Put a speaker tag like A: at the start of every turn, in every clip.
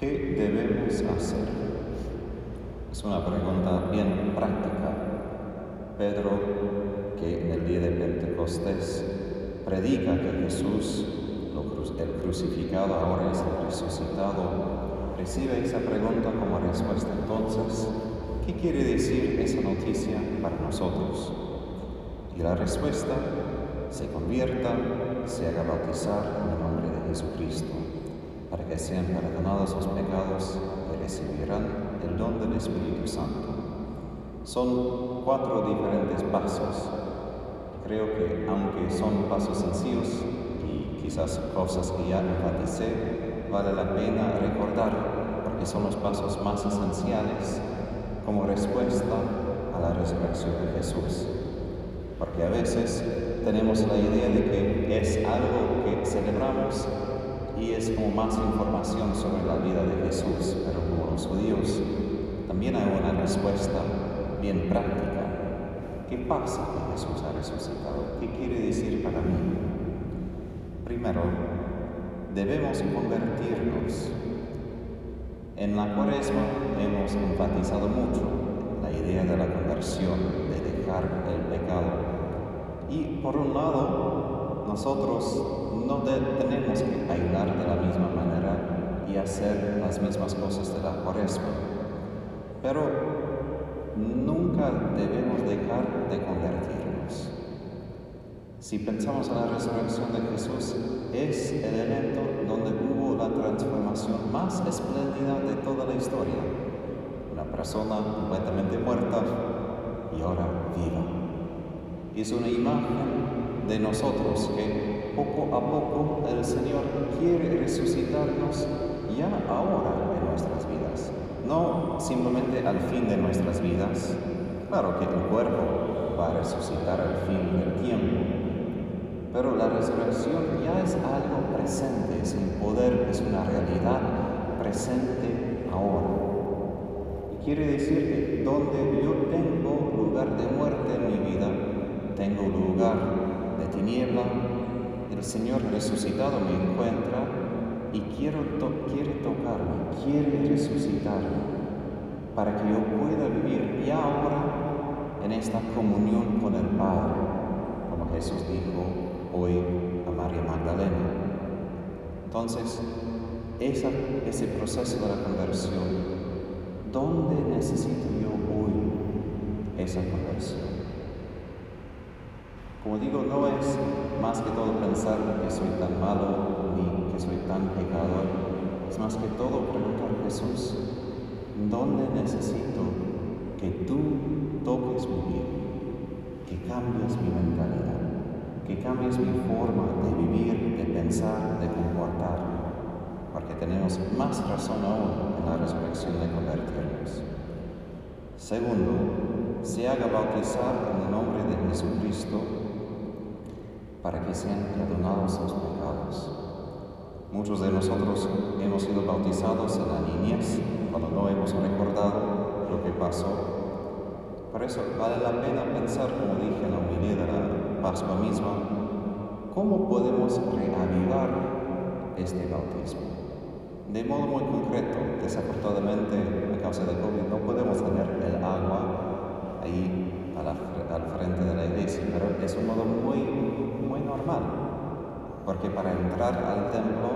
A: ¿Qué debemos hacer? Es una pregunta bien práctica. Pedro, que en el día de Pentecostés predica que Jesús, el crucificado ahora es el resucitado, recibe esa pregunta como respuesta. Entonces, ¿qué quiere decir esa noticia para nosotros? Y la respuesta, se convierta, se haga bautizar en el nombre de Jesucristo que sean perdonados sus pecados y recibirán el don del Espíritu Santo. Son cuatro diferentes pasos. Creo que aunque son pasos sencillos y quizás cosas que ya enfaticé, vale la pena recordar porque son los pasos más esenciales como respuesta a la resurrección de Jesús. Porque a veces tenemos la idea de que es algo que celebramos y es como más información sobre la vida de Jesús, pero como los judíos también hay una respuesta bien práctica. ¿Qué pasa que Jesús ha resucitado? ¿Qué quiere decir para mí? Primero, debemos convertirnos. En la cuaresma hemos enfatizado mucho la idea de la conversión, de dejar el pecado. Y por un lado, nosotros no tenemos que ayudar de la misma manera y hacer las mismas cosas de la cuaresma. Pero nunca debemos dejar de convertirnos. Si pensamos en la resurrección de Jesús, es el evento donde hubo la transformación más espléndida de toda la historia. Una persona completamente muerta y ahora viva. Es una imagen de nosotros que poco a poco el Señor quiere resucitarnos ya ahora en nuestras vidas, no simplemente al fin de nuestras vidas. Claro que el cuerpo va a resucitar al fin del tiempo, pero la resurrección ya es algo presente, es un poder, es una realidad presente ahora. Y quiere decir que donde yo tengo lugar de muerte en mi vida, tengo lugar de tiniebla, el Señor resucitado me encuentra y quiere tocarme, quiere resucitarme para que yo pueda vivir ya ahora en esta comunión con el Padre, como Jesús dijo hoy a María Magdalena. Entonces, ese proceso de la conversión, ¿dónde necesito yo hoy esa conversión? Como digo, no es más que todo pensar que soy tan malo ni que soy tan pecador. Es más que todo preguntar a Jesús, ¿dónde necesito que tú toques mi vida? Que cambies mi mentalidad, que cambies mi forma de vivir, de pensar, de comportarme, porque tenemos más razón aún en la resurrección de convertirnos. Segundo, se haga bautizar en el nombre de Jesucristo para que sean perdonados los pecados. Muchos de nosotros hemos sido bautizados en la niñez cuando no hemos recordado lo que pasó. Por eso vale la pena pensar, como dije en la humildad de la Pascua misma, cómo podemos reavivar este bautismo. De modo muy concreto, desafortunadamente a causa de COVID no podemos tener el agua ahí al frente de la iglesia, pero es un modo muy normal, porque para entrar al templo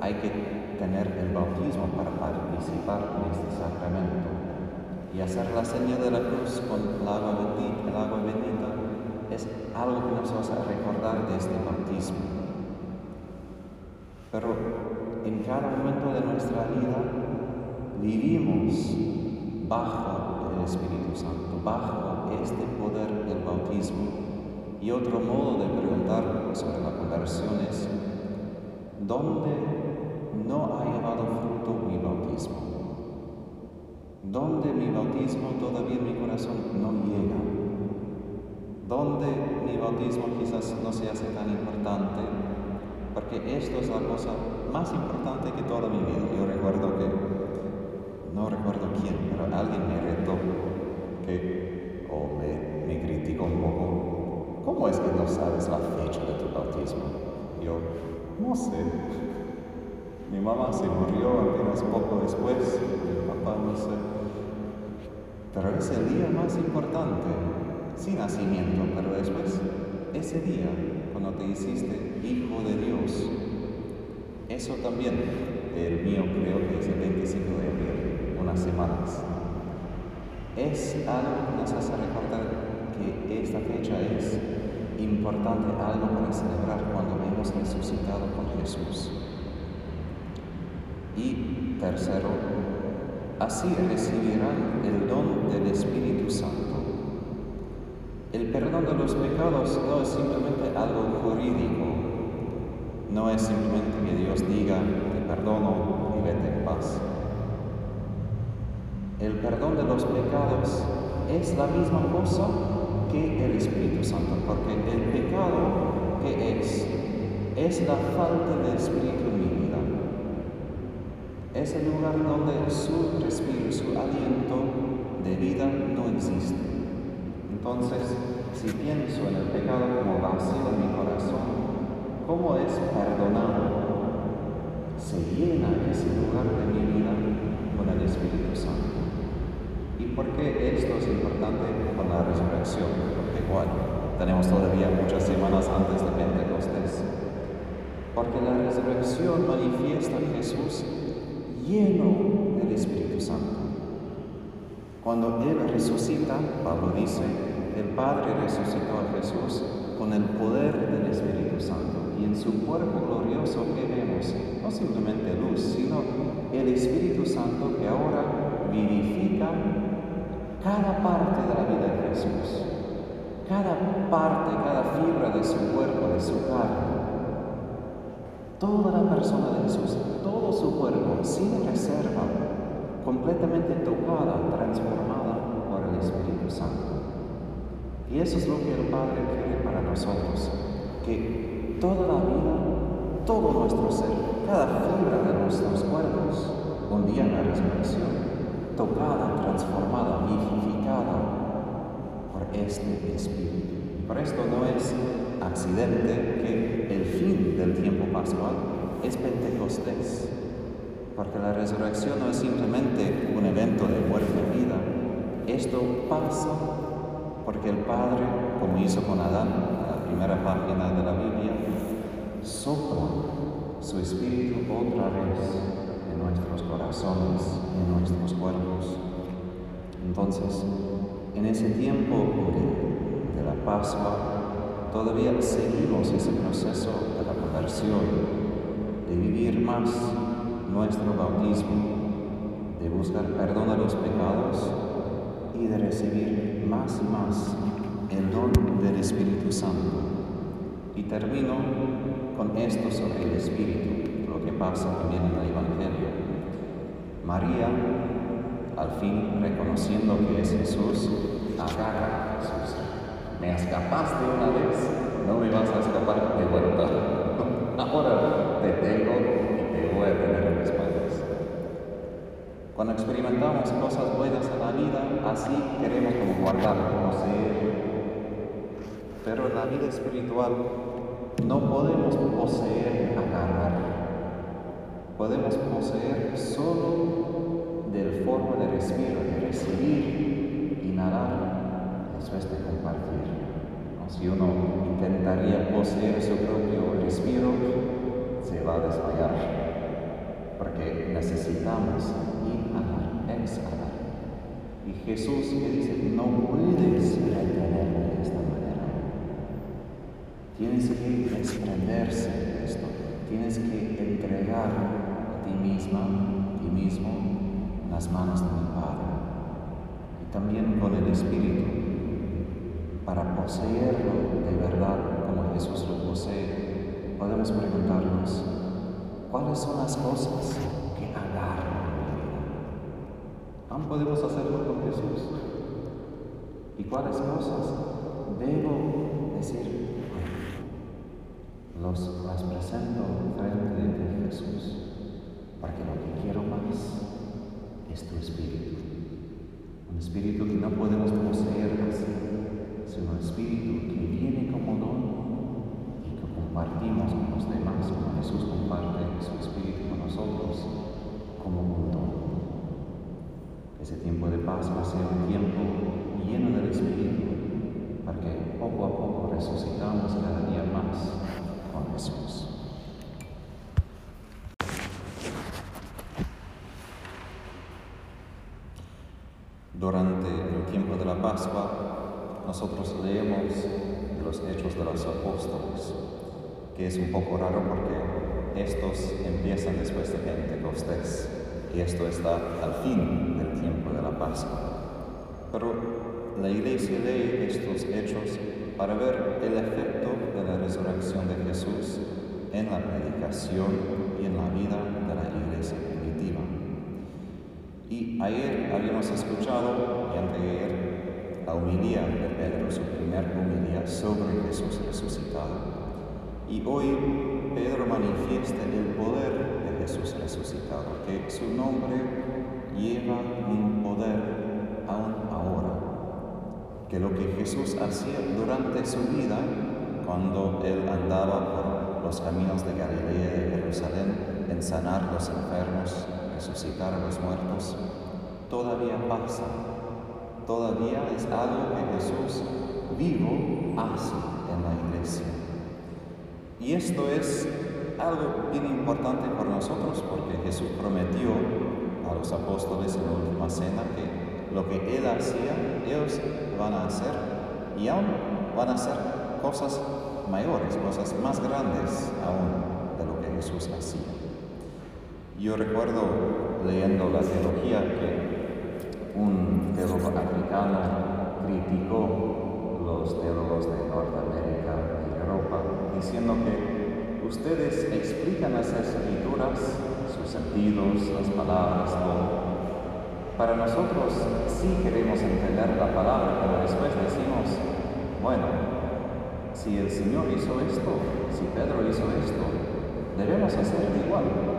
A: hay que tener el bautismo para participar en este sacramento. Y hacer la señal de la cruz con el agua bendita, el agua bendita es algo que nos va a recordar de este bautismo. Pero en cada momento de nuestra vida vivimos bajo el Espíritu Santo, bajo este poder del bautismo y otro modo de preguntar sobre la conversión es, ¿dónde no ha llevado fruto mi bautismo? ¿Dónde mi bautismo todavía en mi corazón no llega? ¿Dónde mi bautismo quizás no se hace tan importante? Porque esto es la cosa más importante que toda mi vida. Yo recuerdo que, no recuerdo quién, pero alguien me retó que, o me, me criticó un poco ¿cómo es que no sabes la fecha de tu bautismo? Yo, no sé. Mi mamá se murió apenas poco después, mi papá no sé. Pero es el día más importante, sin nacimiento, pero después, ese día, cuando te hiciste hijo de Dios, eso también, el mío creo que es el 25 de abril, unas semanas. Es algo que nos hace recordar que esta fecha es importante, algo para celebrar cuando hemos resucitado con Jesús. Y tercero, así recibirán el don del Espíritu Santo. El perdón de los pecados no es simplemente algo jurídico, no es simplemente que Dios diga, te perdono y vete en paz. El perdón de los pecados es la misma cosa que el Espíritu Santo, porque el pecado, ¿qué es? Es la falta de Espíritu en mi vida. Es el lugar donde su respiro, su aliento de vida no existe. Entonces, si pienso en el pecado como vacío en mi corazón, ¿cómo es perdonado? Se llena ese lugar de mi vida con el Espíritu Santo. ¿Y por qué esto es importante con la resurrección? Porque igual tenemos todavía muchas semanas antes de Pentecostés. Porque la resurrección manifiesta a Jesús lleno del Espíritu Santo. Cuando Él resucita, Pablo dice, el Padre resucitó a Jesús con el poder del Espíritu Santo. Y en su cuerpo glorioso que vemos, no simplemente luz, sino el Espíritu Santo que ahora cada parte de la vida de Jesús, cada parte, cada fibra de su cuerpo, de su carne. Toda la persona de Jesús, todo su cuerpo, sin reserva, completamente tocada, transformada por el Espíritu Santo. Y eso es lo que el Padre quiere para nosotros, que toda la vida, todo nuestro ser, cada fibra de nuestros cuerpos, un día en la resurrección, tocada, transformada, vivificada por este Espíritu. Por esto no es accidente que el fin del tiempo pascual es Pentecostés, porque la resurrección no es simplemente un evento de muerte y vida, esto pasa porque el Padre, como hizo con Adán, en la primera página de la Biblia, sopla su espíritu otra vez nuestros corazones, nuestros cuerpos. Entonces, en ese tiempo de, la Pascua, todavía seguimos ese proceso de la conversión, de vivir más nuestro bautismo, de buscar perdón a los pecados y de recibir más y más el don del Espíritu Santo. Y termino con esto sobre el Espíritu que pasa también en el Evangelio. María, al fin reconociendo que es Jesús, agarra a Jesús. Me escapaste una vez, no me vas a escapar de vuelta. Ahora te tengo y te voy a tener en mis manos. Cuando experimentamos cosas buenas en la vida, así queremos como guardar, conocer. Pero en la vida espiritual no podemos poseer, agarrar podemos poseer solo del forma de respiro, de recibir, inhalar, después de compartir. Si uno intentaría poseer su propio respiro, se va a desmayar, porque necesitamos inhalar, exhalar. Y Jesús le dice, no puedes retenerme de esta manera. Tienes que desprenderse de esto, tienes que entregar ti misma, ti mismo, las manos de mi Padre. Y también con el Espíritu, para poseerlo de verdad como Jesús lo posee, podemos preguntarnos, ¿cuáles son las cosas que agarran mi vida? ¿Aún podemos hacerlo con Jesús? ¿Y cuáles cosas debo decir? Los, las presento frente de Jesús porque lo que quiero más es tu espíritu. Un espíritu que no podemos poseer así, sino un espíritu que viene como don y que compartimos con los demás, como Jesús comparte su espíritu con nosotros, como un don. Ese tiempo de paz va a ser un tiempo lleno del espíritu, para que poco a poco resucitamos cada día más con Jesús. Durante el tiempo de la Pascua, nosotros leemos los hechos de los apóstoles, que es un poco raro porque estos empiezan después de Pentecostés y esto está al fin del tiempo de la Pascua. Pero la iglesia lee estos hechos para ver el efecto de la resurrección de Jesús en la predicación y en la vida de la iglesia primitiva. Y ayer habíamos escuchado, y anteayer, la humilía de Pedro, su primer humilía sobre Jesús resucitado. Y hoy Pedro manifiesta el poder de Jesús resucitado, que su nombre lleva un poder aún ahora. Que lo que Jesús hacía durante su vida, cuando él andaba por los caminos de Galilea y de Jerusalén, en sanar los enfermos, resucitar a los muertos, todavía pasa. Todavía es algo que Jesús vivo hace en la iglesia. Y esto es algo bien importante para nosotros porque Jesús prometió a los apóstoles en la última cena que lo que Él hacía, ellos van a hacer y aún van a hacer cosas mayores, cosas más grandes aún de lo que Jesús hacía. Yo recuerdo leyendo la teología que un teólogo africano criticó los teólogos de Norteamérica y Europa, diciendo que ustedes explican las escrituras, sus sentidos, las palabras, todo. Para nosotros sí queremos entender la palabra, pero después decimos, bueno, si el Señor hizo esto, si Pedro hizo esto, debemos hacer igual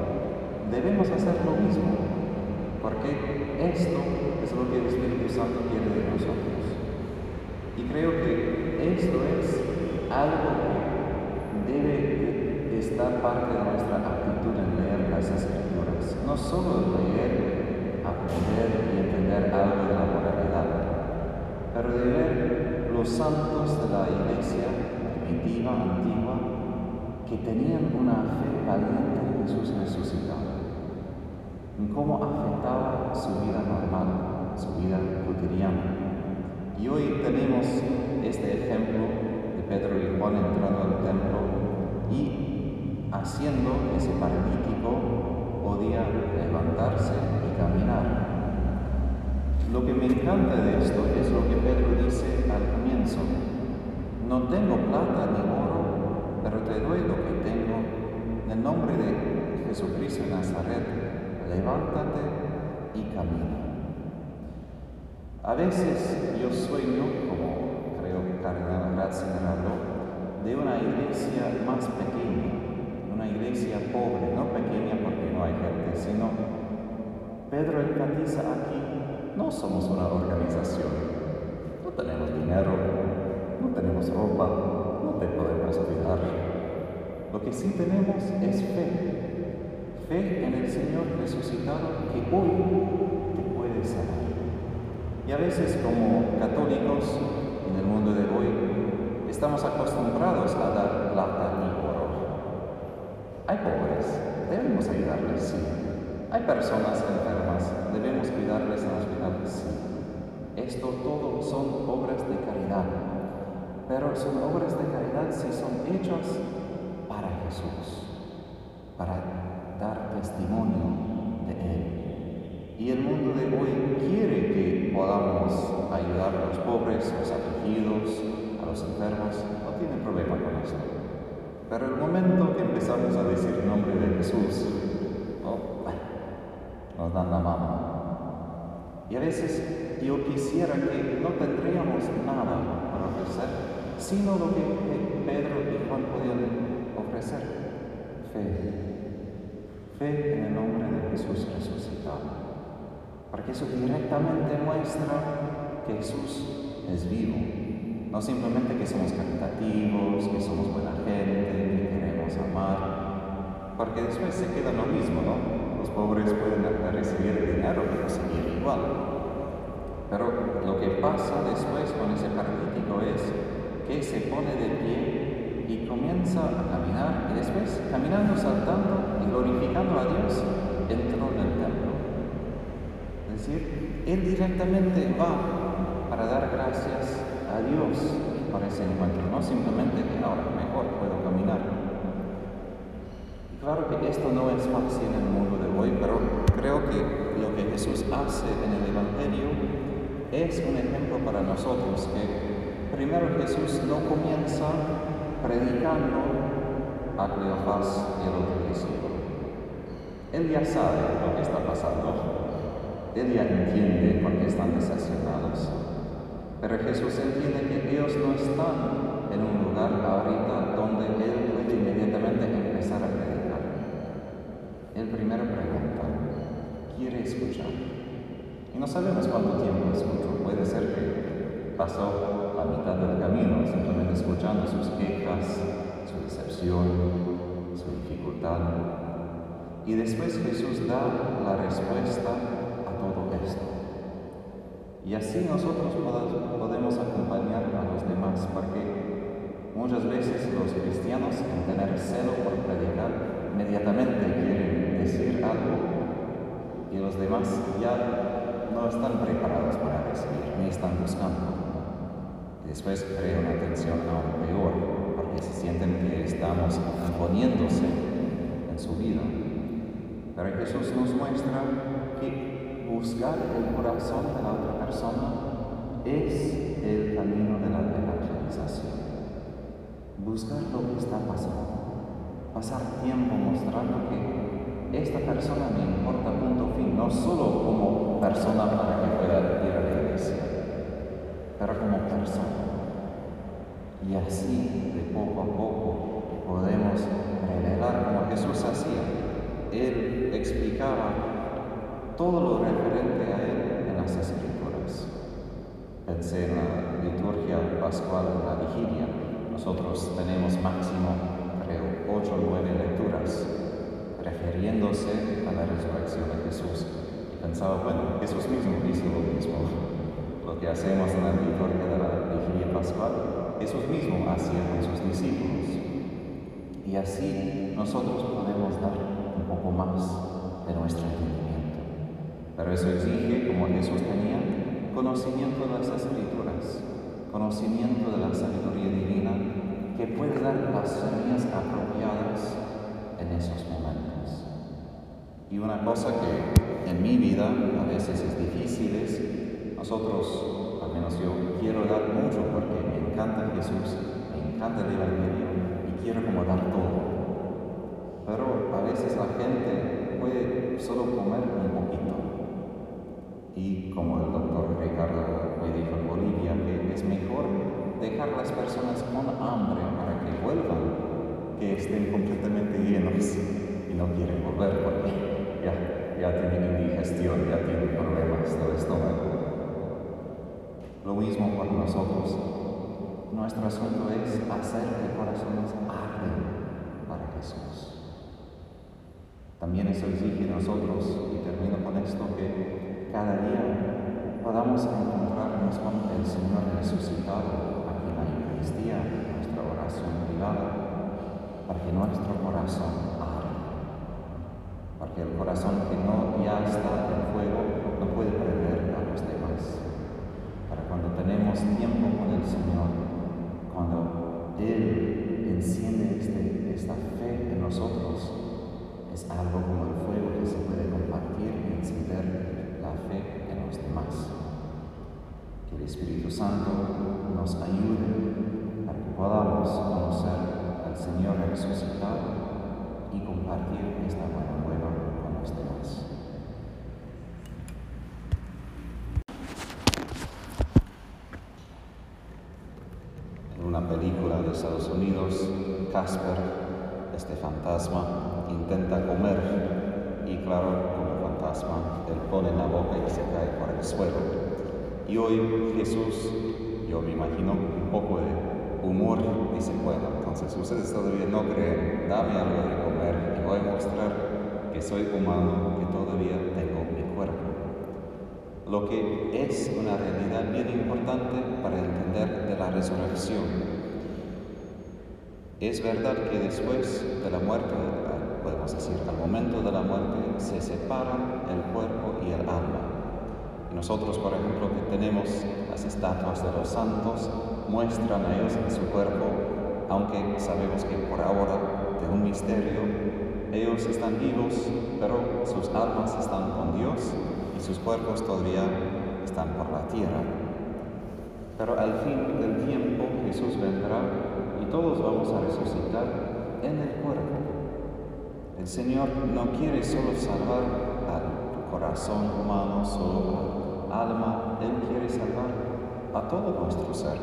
A: debemos hacer lo mismo, porque esto es lo que el Espíritu Santo quiere de nosotros. Y creo que esto es algo que debe estar parte de nuestra actitud en leer las Escrituras. No solo leer, aprender y entender algo de la moralidad, pero de ver los santos de la iglesia primitiva, antigua, que tenían una fe valiente en Jesús resucitado en cómo afectaba su vida normal, su vida cotidiana. Y hoy tenemos este ejemplo de Pedro y Juan entrando al templo y haciendo ese paralítico podía levantarse y caminar. Lo que me encanta de esto es lo que Pedro dice al comienzo. No tengo plata ni oro, pero te doy lo que tengo. En el nombre de Jesucristo de Nazaret, levántate y camina. A veces yo sueño, como creo que Cardenal Ratzinger habló, de una iglesia más pequeña, una iglesia pobre, no pequeña porque no hay gente, sino Pedro enfatiza aquí, no somos una organización, no tenemos dinero, no tenemos ropa, no te podemos cuidar. Lo que sí tenemos es fe, fe en el Señor resucitado que hoy te puede sanar. Y a veces como católicos en el mundo de hoy estamos acostumbrados a dar plata y oro. Hay pobres, debemos ayudarles, sí. Hay personas enfermas, debemos cuidarles en hospitales, sí. Esto todo son obras de caridad, pero son obras de caridad si son hechas para Jesús, para dar testimonio de Él. Y el mundo de hoy quiere que podamos ayudar a los pobres, a los afligidos, a los enfermos. No tiene problema con esto. Pero el momento que empezamos a decir el nombre de Jesús, oh, nos dan la mano. Y a veces yo quisiera que no tendríamos nada para ofrecer, sino lo que Pedro y Juan podían ofrecer, fe fe en el nombre de Jesús resucitado. Porque eso directamente muestra que Jesús es vivo. No simplemente que somos caritativos, que somos buena gente, que queremos amar, porque después se queda lo mismo, ¿no? Los pobres pueden recibir dinero, pero seguir igual. Pero lo que pasa después con ese paralítico es que se pone de pie y comienza a y después caminando, saltando y glorificando a Dios, entró en el templo. Es decir, él directamente va para dar gracias a Dios por ese encuentro, no simplemente que ahora mejor puedo caminar. Claro que esto no es fácil en el mundo de hoy, pero creo que lo que Jesús hace en el Evangelio es un ejemplo para nosotros, que primero Jesús no comienza predicando a Cleofás y el otro discípulo. Él ya sabe lo que está pasando, él ya entiende por qué están decepcionados. Pero Jesús entiende que ellos no están en un lugar ahorita donde Él puede inmediatamente empezar a predicar. Él primero pregunta, ¿quiere escuchar? Y no sabemos cuánto tiempo escuchó. Puede ser que pasó la mitad del camino simplemente escuchando sus quejas, su decepción, su dificultad. Y después Jesús da la respuesta a todo esto. Y así nosotros podemos acompañar a los demás, porque muchas veces los cristianos, en tener celo por predicar, inmediatamente quieren decir algo y los demás ya no están preparados para recibir, ni están buscando. Y después crea una tensión aún peor, porque se sienten que estamos imponiéndose en su vida. Pero Jesús nos muestra que buscar el corazón de la otra persona es el camino de la evangelización. Buscar lo que está pasando. Pasar tiempo mostrando que esta persona me importa punto fin, no solo como persona para que pueda ir a la iglesia, pero como persona. Y así, de poco a poco, podemos revelar como Jesús hacía. Él explicaba todo lo referente a Él en las Escrituras. Pensé en la liturgia pascual, en la vigilia. Nosotros tenemos máximo, creo, ocho o nueve lecturas refiriéndose a la resurrección de Jesús. Y pensaba, bueno, Jesús mismo hizo lo mismo. Lo que hacemos en la liturgia de la vigilia pascual, Jesús mismo hacía con sus discípulos. Y así nosotros podemos dar un poco más de nuestra entendimiento. Pero eso exige, como Jesús tenía, conocimiento de las escrituras, conocimiento de la sabiduría divina que puede dar las semillas apropiadas en esos momentos. Y una cosa que en mi vida a veces es difícil es, nosotros, al menos yo, quiero dar mucho porque me encanta Jesús, me encanta el Evangelio y quiero como dar todo. Pero a veces la gente puede solo comer un poquito y como el doctor Ricardo me dijo en Bolivia, que es mejor dejar las personas con hambre para que vuelvan, que estén completamente llenos y no quieren volver porque ya, ya tienen indigestión, ya tienen problemas del estómago. Lo mismo para nosotros. Nuestro asunto es hacer que corazones arden para Jesús. También eso exige nosotros, y termino con esto, que cada día podamos encontrarnos con el Señor resucitado aquí en la Eucaristía, en nuestra oración privada, para que nuestro corazón arde. Porque el corazón que no ya está en fuego no puede perder a los demás. Para cuando tenemos tiempo con el Señor, cuando Él enciende este, esta fe en nosotros, es algo como el fuego que se puede compartir y encender fe en los demás. Que el Espíritu Santo nos ayude para que podamos conocer al Señor resucitado y compartir esta buena nueva con los demás. En una película de Estados Unidos, Casper, este fantasma, intenta comer y claro, él pone en la boca y se cae por el suelo. Y hoy Jesús, yo me imagino un poco de humor, dice, bueno, entonces ustedes todavía no creen dame algo de comer y voy a mostrar que soy humano, que todavía tengo mi cuerpo. Lo que es una realidad bien importante para entender de la resurrección. Es verdad que después de la muerte, podemos decir, al momento de la muerte, se separan el cuerpo y el alma. Y nosotros, por ejemplo, que tenemos las estatuas de los santos, muestran a ellos en su cuerpo, aunque sabemos que por ahora, de un misterio, ellos están vivos, pero sus almas están con Dios y sus cuerpos todavía están por la tierra. Pero al fin del tiempo Jesús vendrá y todos vamos a resucitar en el cuerpo. El Señor no quiere solo salvar al corazón humano, solo al alma, Él quiere salvar a todo nuestro ser,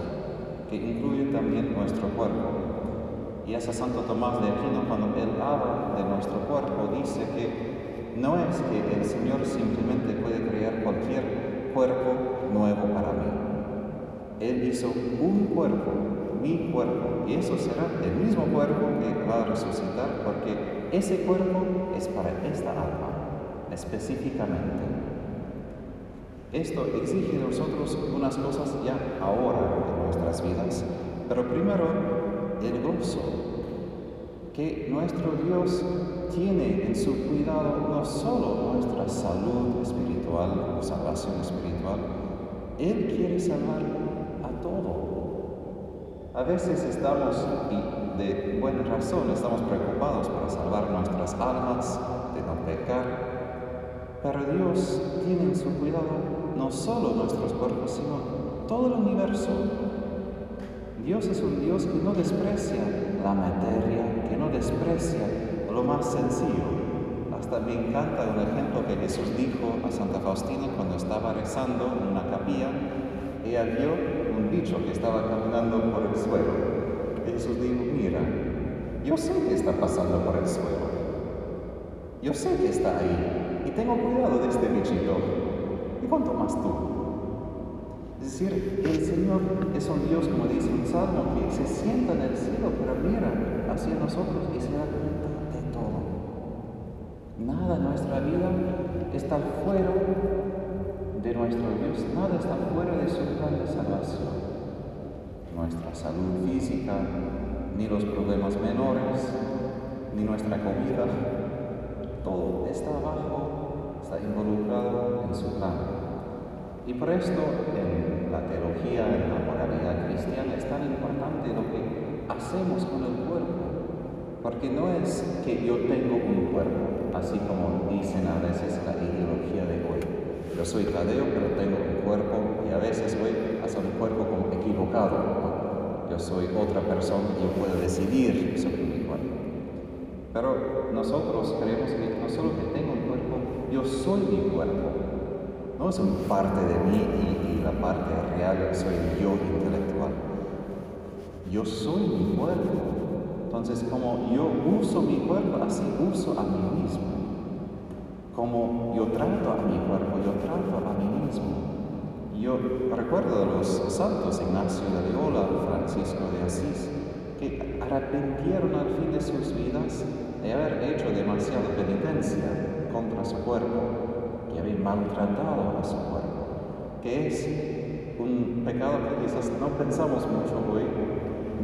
A: que incluye también nuestro cuerpo. Y ese Santo Tomás de Aquino, cuando él habla de nuestro cuerpo, dice que no es que el Señor simplemente puede crear cualquier cuerpo nuevo para mí. Él hizo un cuerpo, mi cuerpo, y eso será el mismo cuerpo que va a resucitar, porque ese cuerpo es para esta alma, específicamente. Esto exige de nosotros unas cosas ya ahora en nuestras vidas, pero primero el gozo que nuestro Dios tiene en su cuidado no solo nuestra salud espiritual o salvación espiritual, Él quiere salvar A veces estamos, y de buena razón, estamos preocupados para salvar nuestras almas, de no pecar, pero Dios tiene en su cuidado no solo nuestros cuerpos, sino todo el universo. Dios es un Dios que no desprecia la materia, que no desprecia lo más sencillo. Hasta me encanta un ejemplo que Jesús dijo a Santa Faustina cuando estaba rezando en una capilla. Ella vio un bicho que estaba caminando por el suelo. Jesús dijo, mira, yo sé que está pasando por el suelo. Yo sé que está ahí y tengo cuidado de este bichito. ¿Y cuánto más tú? Es decir, el Señor es un Dios, como dice un salmo, que se sienta en el cielo, pero mira hacia nosotros y se da cuenta de todo. Nada en nuestra vida está fuera nuestro Dios, nada está fuera de su plan de salvación. Nuestra salud física, ni los problemas menores, ni nuestra comida, todo está abajo, está involucrado en su plan. Y por esto en la teología, en la moralidad cristiana, es tan importante lo que hacemos con el cuerpo. Porque no es que yo tengo un cuerpo, así como dicen a veces la ideología de hoy. Yo soy Tadeo, pero tengo un cuerpo y a veces voy hacia un cuerpo como equivocado. Yo soy otra persona y yo puedo decidir sobre mi cuerpo. Pero nosotros creemos que no solo que tengo un cuerpo, yo soy mi cuerpo. No es una parte de mí y, y la parte real soy yo intelectual. Yo soy mi cuerpo. Entonces, como yo uso mi cuerpo, así uso a mí mismo. Como yo trato a mi cuerpo, yo trato a mí mismo. Yo recuerdo de los santos Ignacio de Loyola, Francisco de Asís, que arrepintieron al fin de sus vidas de haber hecho demasiada penitencia contra su cuerpo, que habían maltratado a su cuerpo, que es un pecado que quizás no pensamos mucho hoy,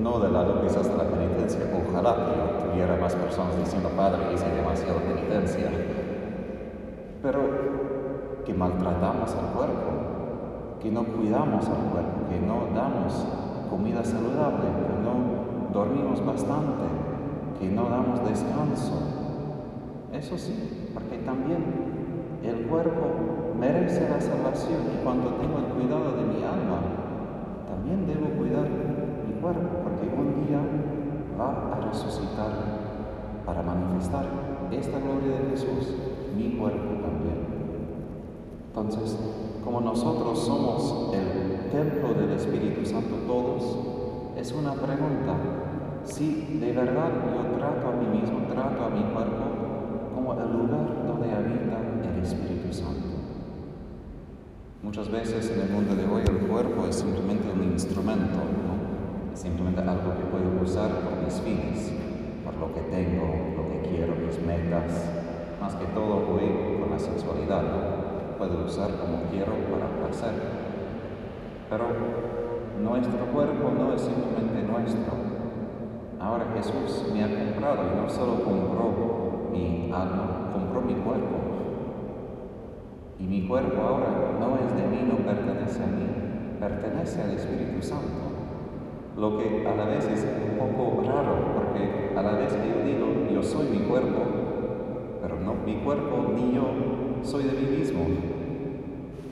A: no del lado quizás de la penitencia, ojalá que tuviera más personas diciendo, Padre, hice demasiada penitencia, que maltratamos al cuerpo, que no cuidamos al cuerpo, que no damos comida saludable, que no dormimos bastante, que no damos descanso. Eso sí, porque también el cuerpo merece la salvación y cuando tengo el cuidado de mi alma, también debo cuidar mi cuerpo, porque un día va a resucitar para manifestar esta gloria de Jesús mi cuerpo también. Entonces, como nosotros somos el templo del Espíritu Santo todos, es una pregunta si de verdad yo trato a mí mismo, trato a mi cuerpo como el lugar donde habita el Espíritu Santo. Muchas veces en el mundo de hoy el cuerpo es simplemente un instrumento, ¿no? es simplemente algo que puedo usar por mis fines, por lo que tengo, lo que quiero, mis metas, más que todo voy con la sexualidad, puedo usar como quiero para placer. Pero nuestro cuerpo no es simplemente nuestro. Ahora Jesús me ha comprado y no solo compró mi alma, compró mi cuerpo. Y mi cuerpo ahora no es de mí, no pertenece a mí, pertenece al Espíritu Santo. Lo que a la vez es un poco raro, porque a la vez que yo digo, yo soy mi cuerpo, pero no mi cuerpo ni yo soy de mí mismo.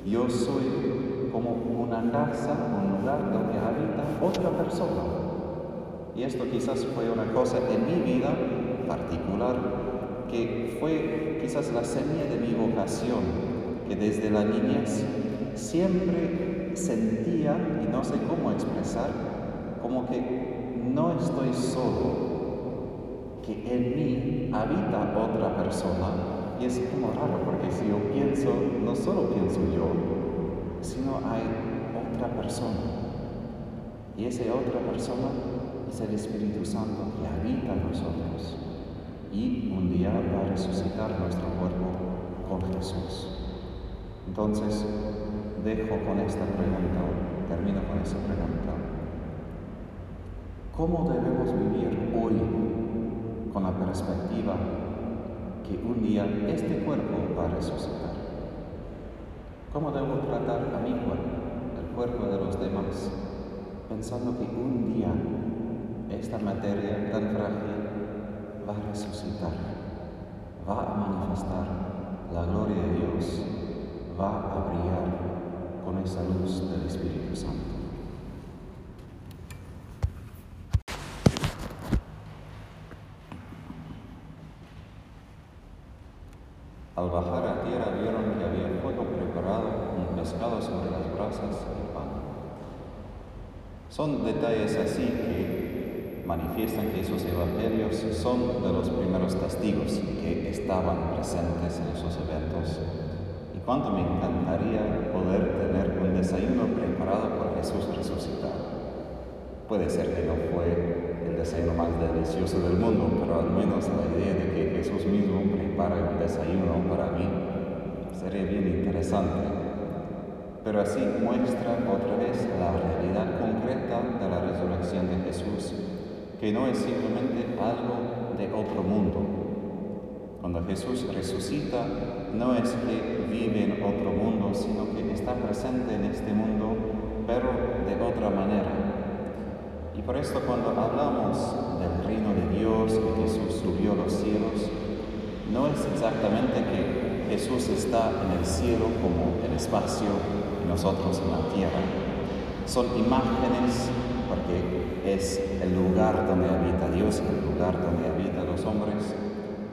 A: Yo soy como una casa, un lugar donde habita otra persona. Y esto quizás fue una cosa en mi vida particular que fue quizás la semilla de mi vocación, que desde la niñez siempre sentía, y no sé cómo expresar, como que no estoy solo, que en mí habita otra persona y es como raro, porque si yo pienso, no solo pienso yo, sino hay otra persona. Y esa otra persona es el Espíritu Santo que habita en nosotros. Y un día va a resucitar nuestro cuerpo con Jesús. Entonces, dejo con esta pregunta, termino con esta pregunta. ¿Cómo debemos vivir hoy con la perspectiva que un día este cuerpo va a resucitar. ¿Cómo debo tratar a mi cuerpo, el cuerpo de los demás, pensando que un día esta materia tan frágil va a resucitar, va a manifestar la gloria de Dios, va a brillar con esa luz del Espíritu Santo? Al bajar a tierra vieron que había fuego preparado, un pescado sobre las brasas y pan. Son detalles así que manifiestan que esos evangelios son de los primeros testigos que estaban presentes en esos eventos. Y cuánto me encantaría poder tener un desayuno preparado por Jesús resucitado. Puede ser que no fue el desayuno más delicioso del mundo, pero al menos la idea de que Jesús mismo prepara un desayuno para mí sería bien interesante. Pero así muestra otra vez la realidad concreta de la resurrección de Jesús, que no es simplemente algo de otro mundo. Cuando Jesús resucita, no es que vive en otro mundo, sino que está presente en este mundo, pero de otra manera y por esto cuando hablamos del reino de Dios, que Jesús subió a los cielos, no es exactamente que Jesús está en el cielo como el espacio nosotros en la tierra. Son imágenes porque es el lugar donde habita Dios, el lugar donde habitan los hombres.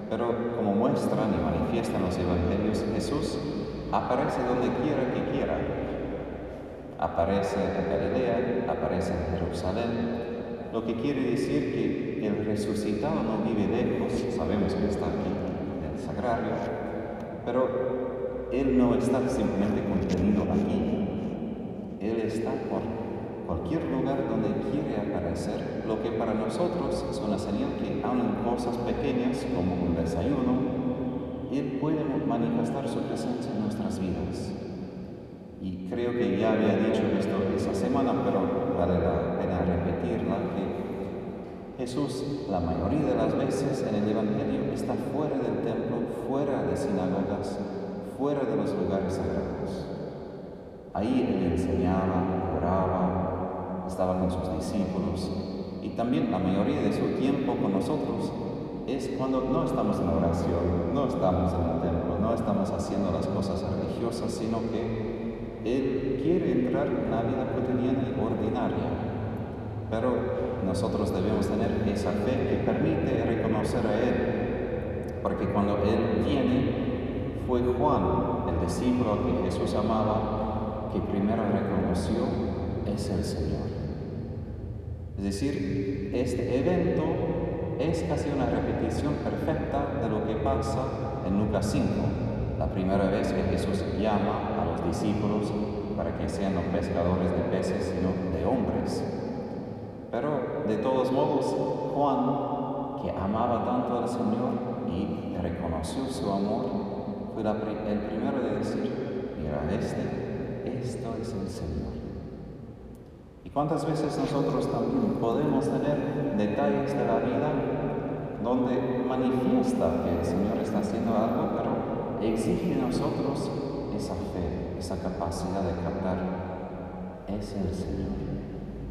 A: Pero como muestran y manifiestan los evangelios, Jesús aparece donde quiera que quiera aparece en Galilea, aparece en Jerusalén, lo que quiere decir que el resucitado no vive lejos, sabemos que está aquí en el sagrario, pero Él no está simplemente contenido aquí, Él está por cualquier lugar donde quiere aparecer, lo que para nosotros es una señal que aun en cosas pequeñas como un desayuno, Él puede manifestar su presencia en nuestras vidas. Y creo que ya había dicho esto esa semana, pero vale la pena repetirla, que Jesús la mayoría de las veces en el Evangelio está fuera del templo, fuera de sinagogas, fuera de los lugares sagrados. Ahí él enseñaba, oraba, estaba con sus discípulos y también la mayoría de su tiempo con nosotros es cuando no estamos en oración, no estamos en el templo, no estamos haciendo las cosas religiosas, sino que él quiere entrar en la vida cotidiana y ordinaria, pero nosotros debemos tener esa fe que permite reconocer a Él, porque cuando Él viene, fue Juan, el discípulo que Jesús amaba, que primero reconoció es el Señor. Es decir, este evento es casi una repetición perfecta de lo que pasa en Lucas 5, la primera vez que Jesús llama discípulos para que sean los pescadores de peces, sino de hombres. Pero de todos modos, Juan, que amaba tanto al Señor y reconoció su amor, fue el primero de decir, mira, este, esto es el Señor. ¿Y cuántas veces nosotros también podemos tener detalles de la vida donde manifiesta que el Señor está haciendo algo, pero exige de nosotros esa fe, esa capacidad de captar, es el Señor?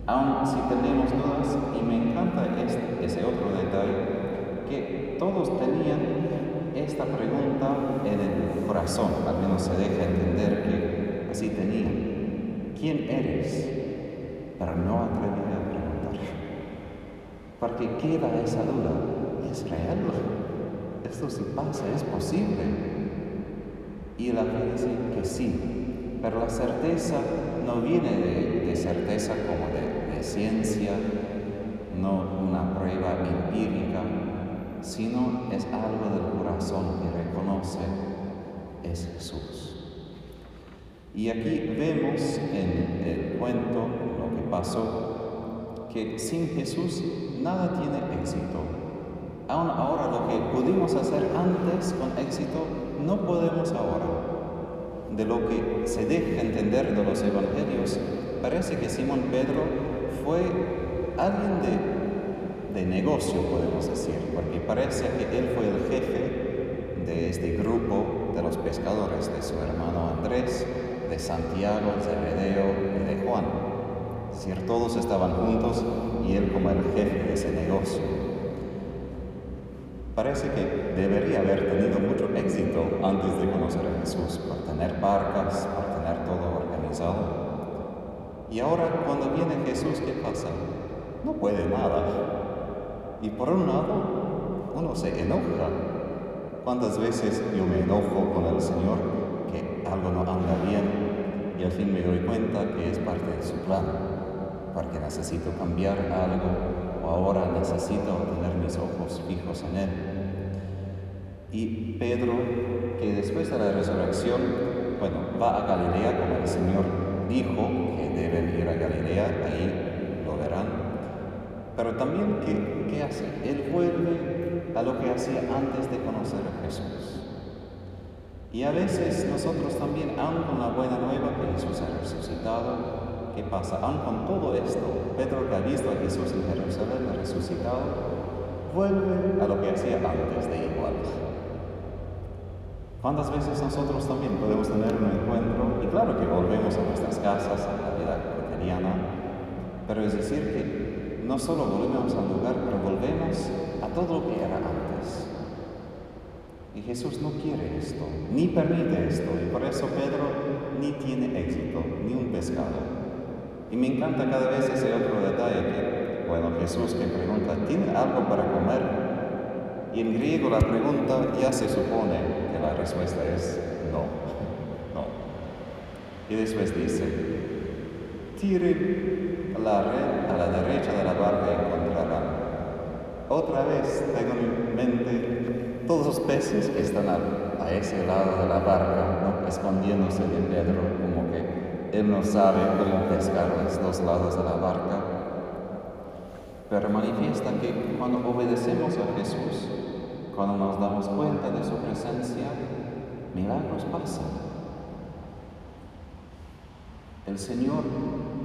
A: Aun si tenemos dudas, y me encanta este, ese otro detalle, que todos tenían esta pregunta en el corazón, al menos se deja entender que así tenían. ¿Quién eres? Pero no atreví a preguntar. Porque queda esa duda. ¿Es real? Esto sí pasa, es posible. Y la gente dice que sí, pero la certeza no viene de, de certeza como de ciencia, no una prueba empírica, sino es algo del corazón que reconoce es Jesús. Y aquí vemos en el cuento lo que pasó, que sin Jesús nada tiene éxito. Aún ahora lo que pudimos hacer antes con éxito, no podemos ahora. De lo que se deja entender de los evangelios, parece que Simón Pedro fue alguien de, de negocio, podemos decir, porque parece que él fue el jefe de este grupo de los pescadores, de su hermano Andrés, de Santiago, de Zebedeo y de Juan. Es decir, todos estaban juntos y él como el jefe de ese negocio. Parece que debería haber tenido mucho éxito antes de conocer a Jesús, por tener barcas, por tener todo organizado. Y ahora cuando viene Jesús, ¿qué pasa? No puede nada. Y por un lado, uno se enoja. ¿Cuántas veces yo me enojo con el Señor que algo no anda bien y al fin me doy cuenta que es parte de su plan? Porque necesito cambiar algo o ahora necesito tener mis ojos fijos en Él. Y Pedro, que después de la resurrección, bueno, va a Galilea como el Señor dijo, deben ir a Galilea, ahí lo verán. Pero también, ¿qué, ¿qué hace? Él vuelve a lo que hacía antes de conocer a Jesús. Y a veces nosotros también, aun con la buena nueva que Jesús ha resucitado, ¿qué pasa? Aun con todo esto, Pedro que ha visto a Jesús en Jerusalén resucitado, vuelve a lo que hacía antes de igual. ¿Cuántas veces nosotros también podemos tener un encuentro? Y claro que volvemos a nuestras casas, a la vida cotidiana, pero es decir que no solo volvemos al lugar, pero volvemos a todo lo que era antes. Y Jesús no quiere esto, ni permite esto, y por eso Pedro ni tiene éxito, ni un pescado. Y me encanta cada vez ese otro detalle que, bueno, Jesús que pregunta, ¿tiene algo para comer? Y en griego la pregunta ya se supone que la respuesta es no, no. Y después dice, tire la red a la derecha de la barca y encontrarán. Otra vez tengo en mente todos los peces que están a, ese lado de la barca, escondiéndose de Pedro, como que él no sabe cómo pescar los dos lados de la barca. Pero manifiesta que cuando obedecemos a Jesús, cuando nos damos cuenta de su presencia, milagros pasan. El Señor,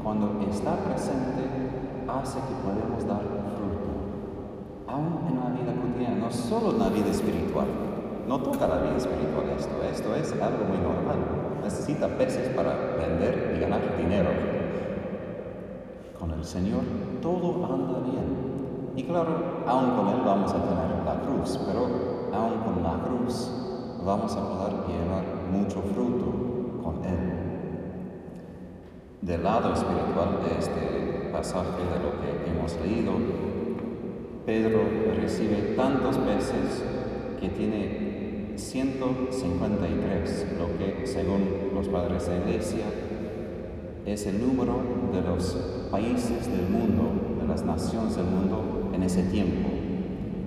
A: cuando está presente, hace que podamos dar fruto, aún en la vida cotidiana, no solo en la vida espiritual. No toca la vida espiritual esto, esto es algo muy normal. Necesita peces para vender y ganar dinero. Con el Señor todo anda bien. Y claro, aún con Él vamos a tener la cruz, pero aún con la cruz vamos a poder llevar mucho fruto con Él. Del lado espiritual de este pasaje de lo que hemos leído, Pedro recibe tantos peces que tiene 153, lo que según los padres de la iglesia es el número de los países del mundo, de las naciones del mundo en ese tiempo.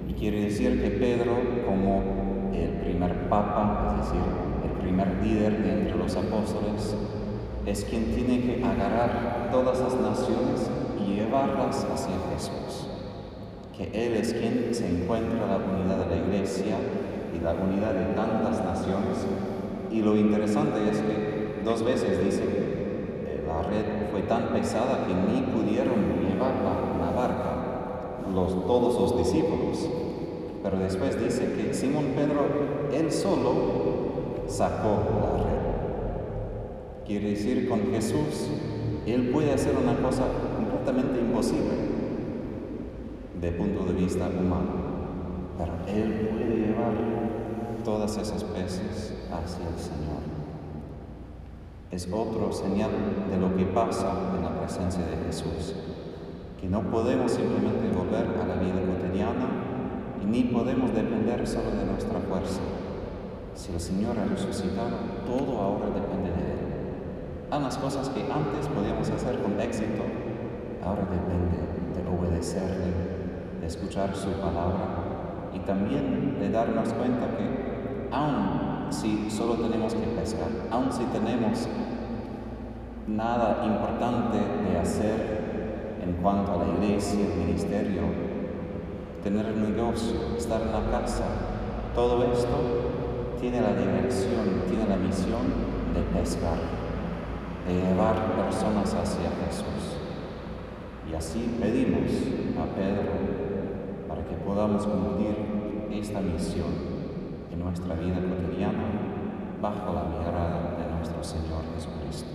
A: Y quiere decir que Pedro, como el primer papa, es decir, el primer líder de entre los apóstoles, es quien tiene que agarrar todas las naciones y llevarlas hacia Jesús. que Él es quien se encuentra la unidad de la iglesia y la unidad de tantas naciones. Y lo interesante es que dos veces dice, eh, la red fue tan pesada que ni pudieron llevar la, barca los, todos los discípulos. Pero después dice que Simón Pedro, él solo sacó la red. Quiere decir, con Jesús, Él puede hacer una cosa completamente imposible de punto de vista humano, pero Él puede llevar todas esas peces hacia el Señor. Es otro señal de lo que pasa en la presencia de Jesús, que no podemos simplemente volver a la vida cotidiana y ni podemos depender solo de nuestra fuerza. Si el Señor ha resucitado, todo ahora depende de Él. Hay unas cosas que antes podíamos hacer con éxito, ahora depende de obedecerle escuchar su palabra y también de darnos cuenta que aun si solo tenemos que pescar, aun si tenemos nada importante de hacer en cuanto a la iglesia, el ministerio, tener el negocio, estar en la casa, todo esto tiene la dirección, tiene la misión de pescar, de llevar personas hacia Jesús. Y así pedimos a Pedro que podamos cumplir esta misión en nuestra vida cotidiana bajo la mirada de nuestro Señor Jesucristo.